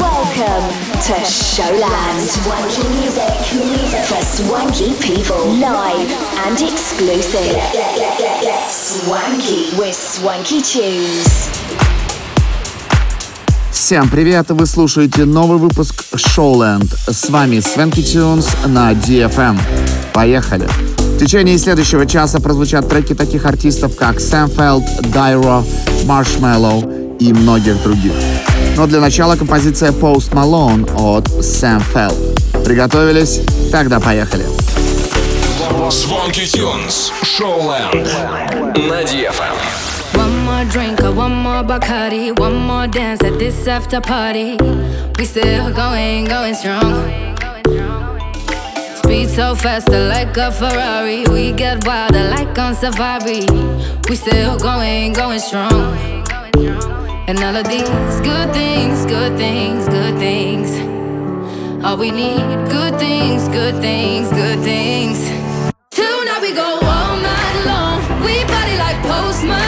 Welcome to Showland. Swanky music for swanky people. Live and exclusive. Swanky with Swanky Tunes. Всем привет! Вы слушаете новый выпуск Showland. С вами Свенки Тюнс на DFM. Поехали! В течение следующего часа прозвучат треки таких артистов, как Сэм Фелд, Дайро, Marshmallow и многих других. Но для начала композиция Post Malone от Сэм Фелд. Приготовились? Тогда поехали! Swanky Tunes, Showland на DFM. One more drink or one more Bacardi, one more dance at this after party. We still going, going strong. Speed so faster like a Ferrari. We get wilder like on safari. We still going, going strong. And all of these good things, good things, good things. All we need, good things, good things, good things. Tonight we go all night long. We party like Post Malone.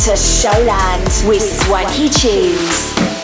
to Showland with Swanky Tunes.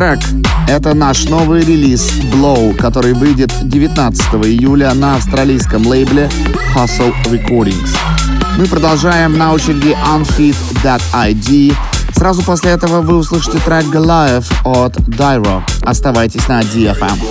Трек? Это наш новый релиз Blow, который выйдет 19 июля на австралийском лейбле Hustle Recordings. Мы продолжаем на очереди Unfit That ID. Сразу после этого вы услышите трек Goliath от Dyro. Оставайтесь на DFM.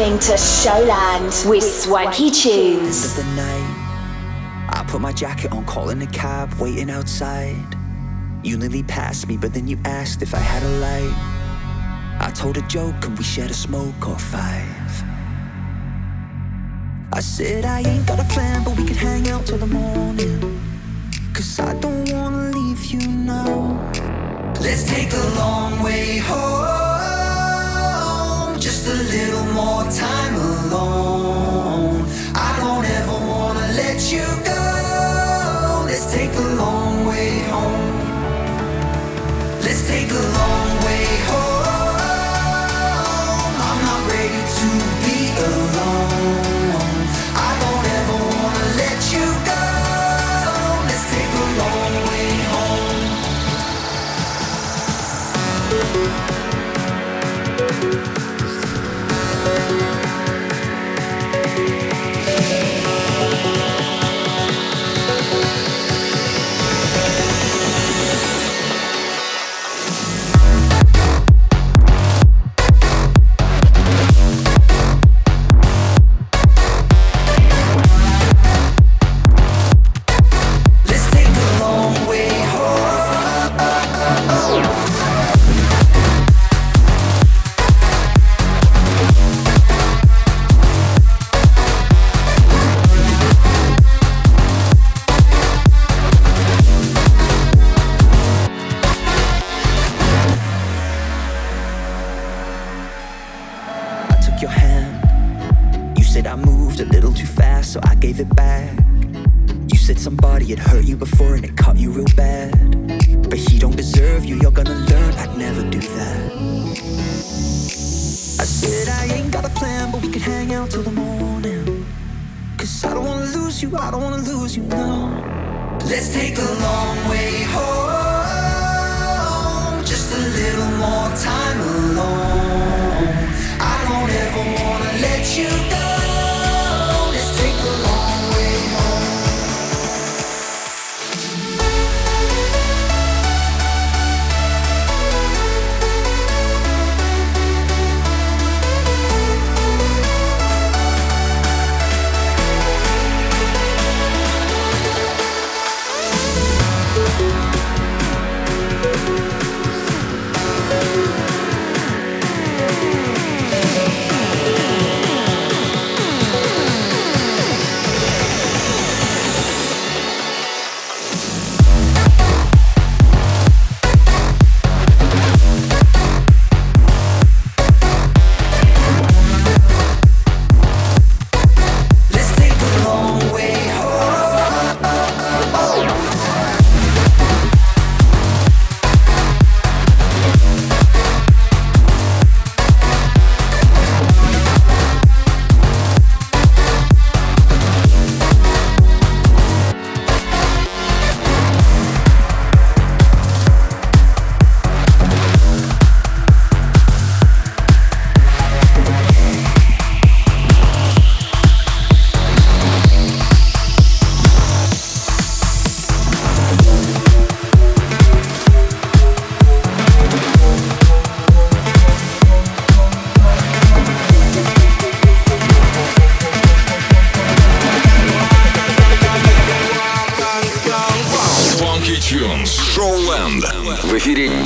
Listening to Showland with Swanky Tunes. Of the night, I put my jacket on, calling a cab, waiting outside. You nearly passed me, but then you asked if I had a light. I told a joke and we shared a smoke or five. I said I ain't got a plan, but we could hang out till the morning. Cause I don't wanna leave you now. Let's take the long way home. Just a little more time alone. I don't ever wanna let you go. Let's take the long way home. Let's take the long way home. Back. You said somebody had hurt you before and it cut you real bad. But he don't deserve you, you're gonna learn I'd never do that. I said I ain't got a plan, but we could hang out till the morning. Cause I don't wanna lose you, I don't wanna lose you, no. Let's take the long way home. Just a little more time alone. I don't ever wanna let you go.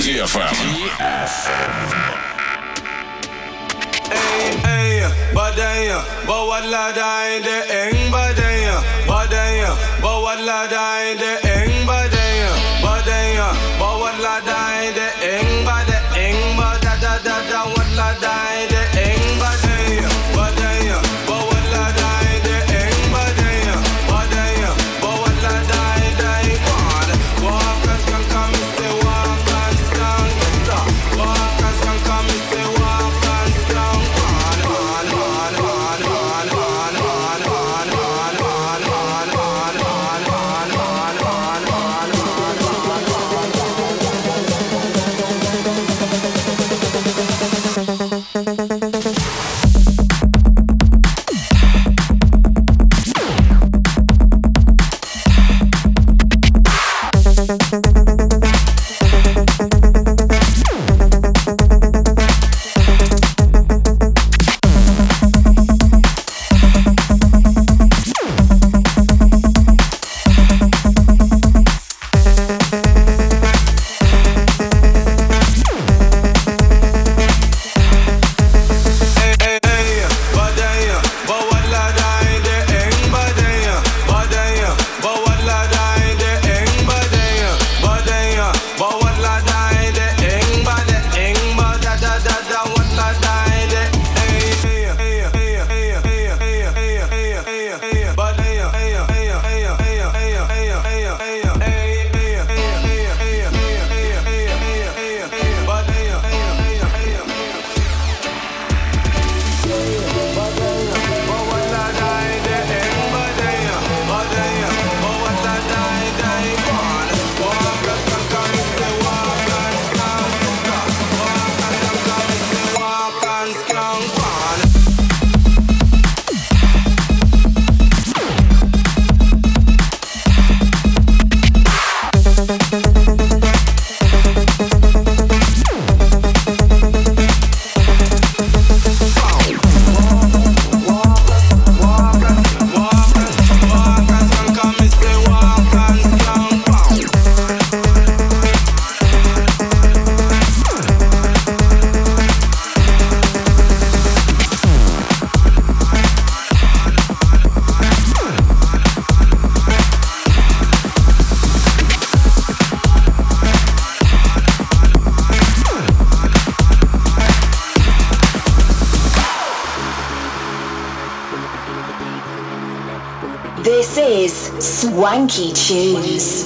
EFM. Hey, hey, but then, but what la die the end, but then, but then, but what la die the end, but Wanky Tunes.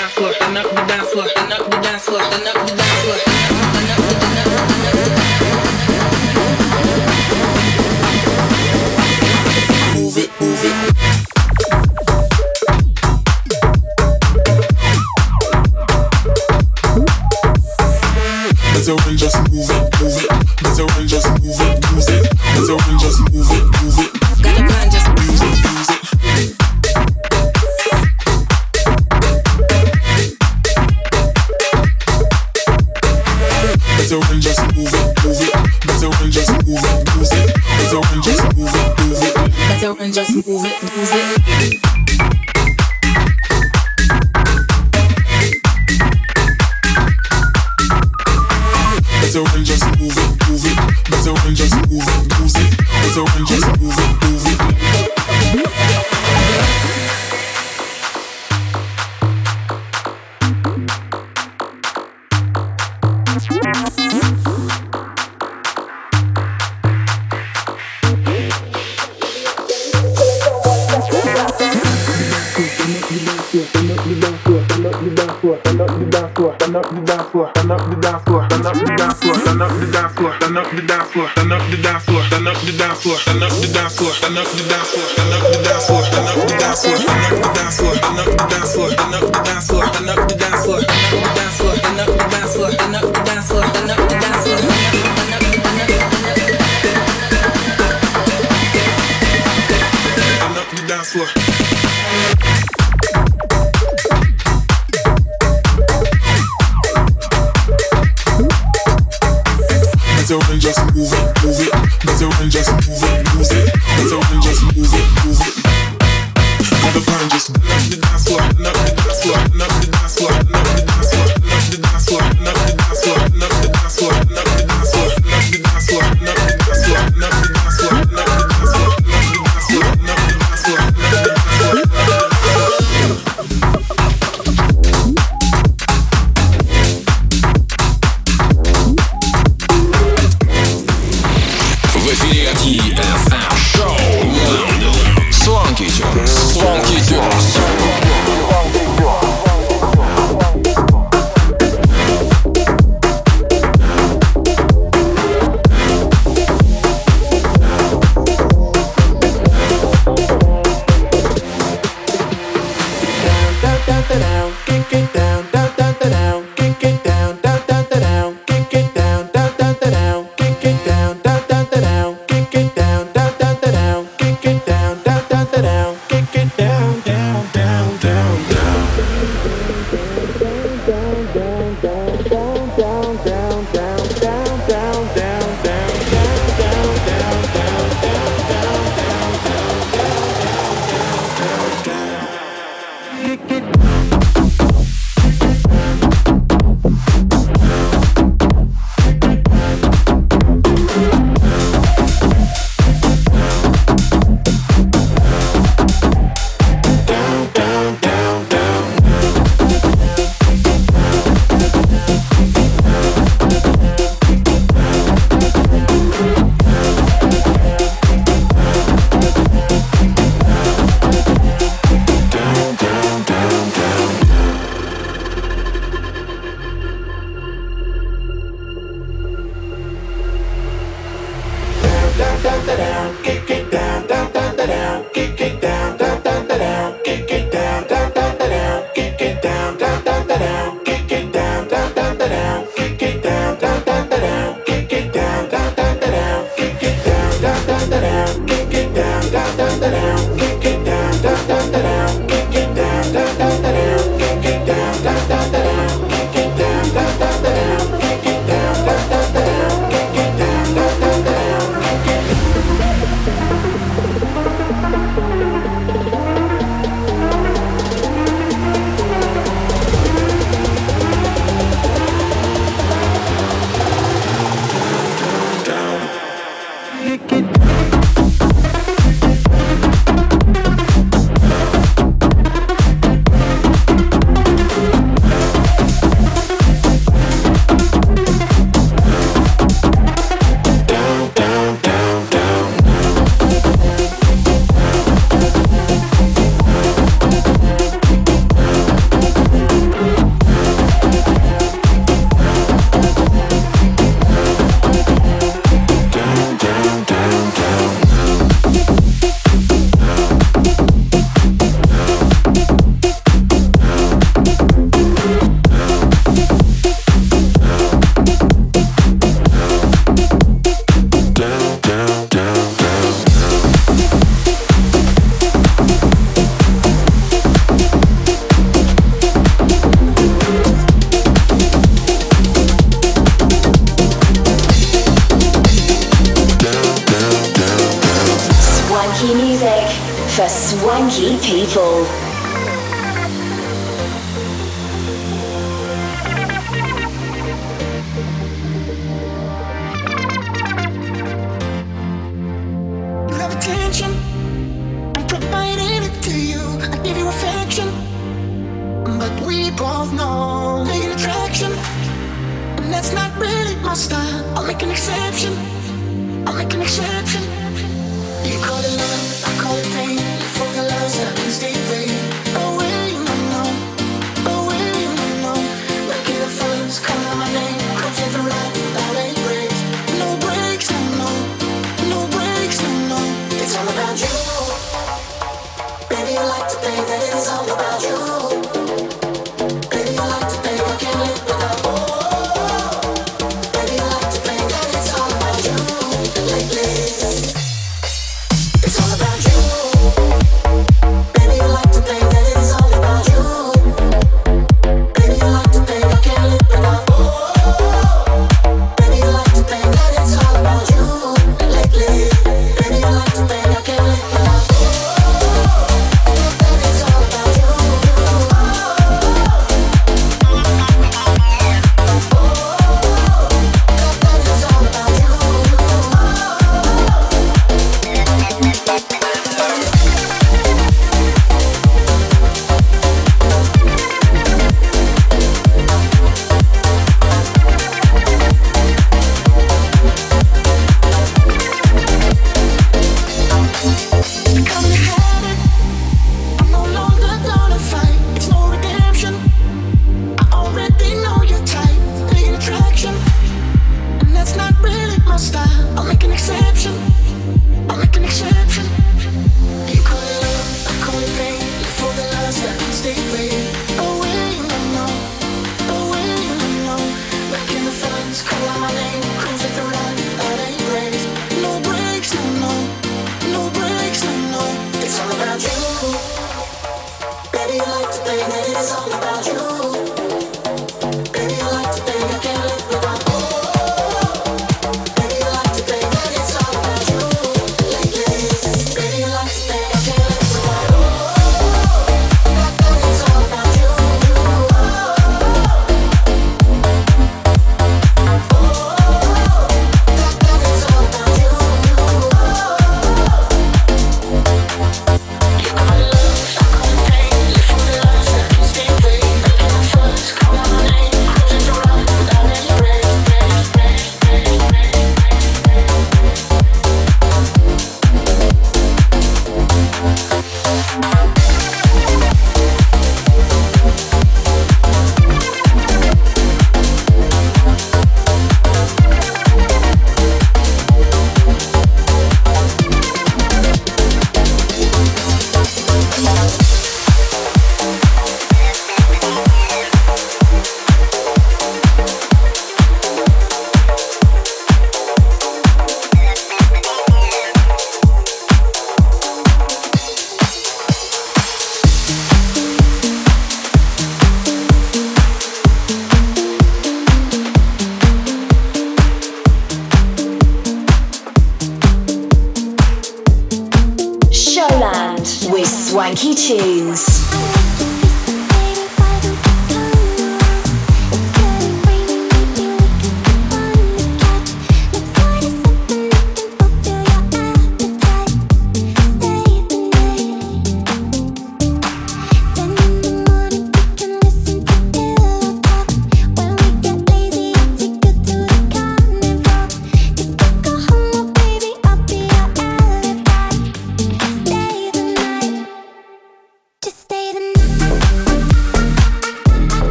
dance floor, then up the dance floor, then the dance floor, Better when just. Better when just up the dance floor, Turn up the dance floor, Turn up the dance floor, Turn up the dance floor up the dance floor, stand up the dance floor, stand up the dance floor, stand up the dance floor, stand up the dance floor, stand up the dance floor, stand up the dance floor, stand up the dance floor, stand up the dance floor, stand up down, down, down, down, get, get down.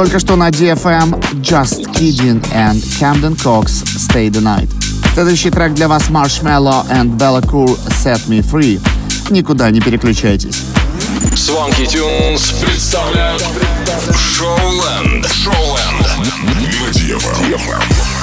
Только что на DFM Just Kidding and Camden Cox Stay the Night. Следующий трек для вас Marshmallow and Bella Cool Set Me Free. Никуда не переключайтесь. Swanky Tunes представляют Шоуленд. Шоуленд. На DFM.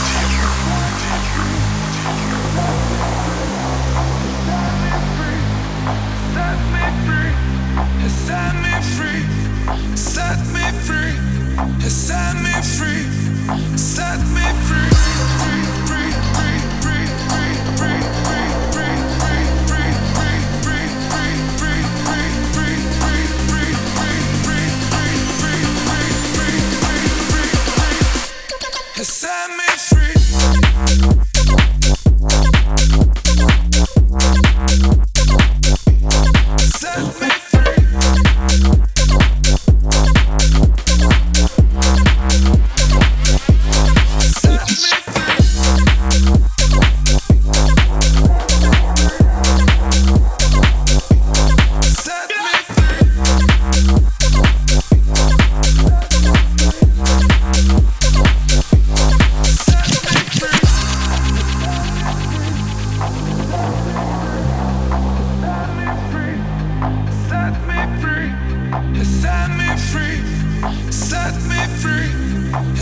free, set me free,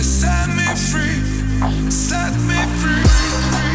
set me free, set me free.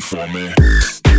For me.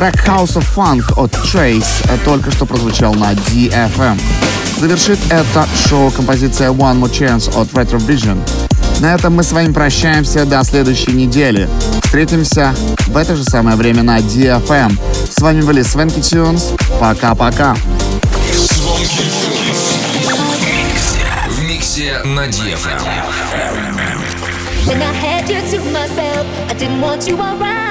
Трек House of Funk от Trace только что прозвучал на DFM. Завершит это шоу композиция One More Chance от Retro Vision. На этом мы с вами прощаемся до следующей недели. Встретимся в это же самое время на DFM. С вами были Свенки Тюнс. Пока-пока. В миксе на DFM. When I had you to myself, I didn't want you around.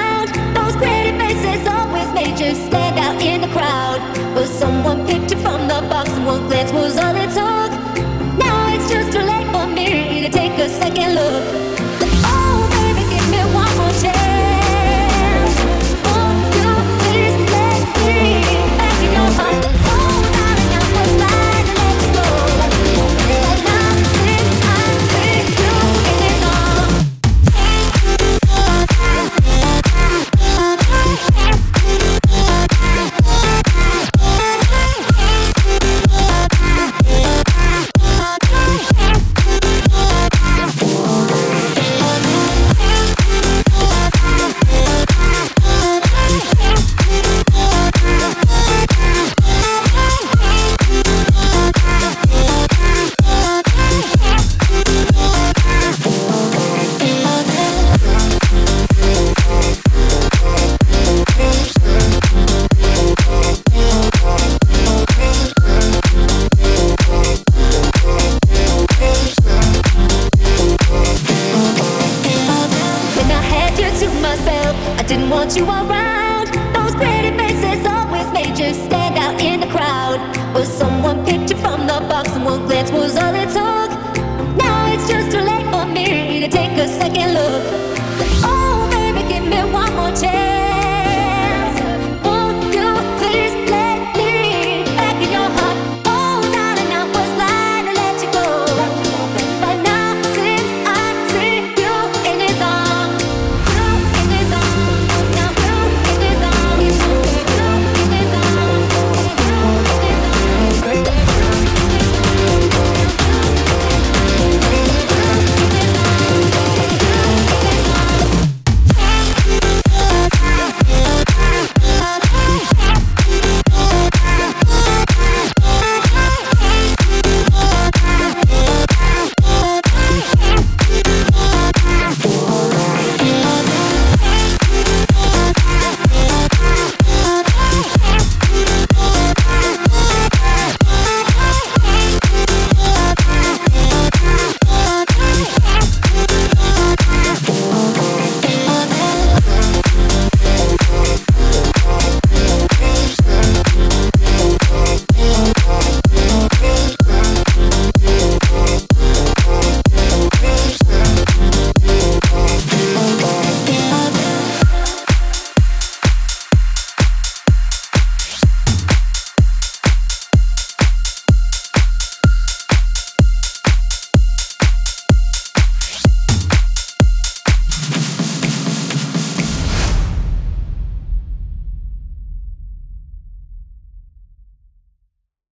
Those pretty faces always made you stand out in the crowd. But someone picked you from the box, and one glance was all it took. Now it's just too late for me to take a second look. didn't want you around. Those pretty faces always made you stand out in the crowd. But someone picked you from the box and one glance was all it took? Now it's just too late for me to take a second look. Oh, baby, give me one more chance.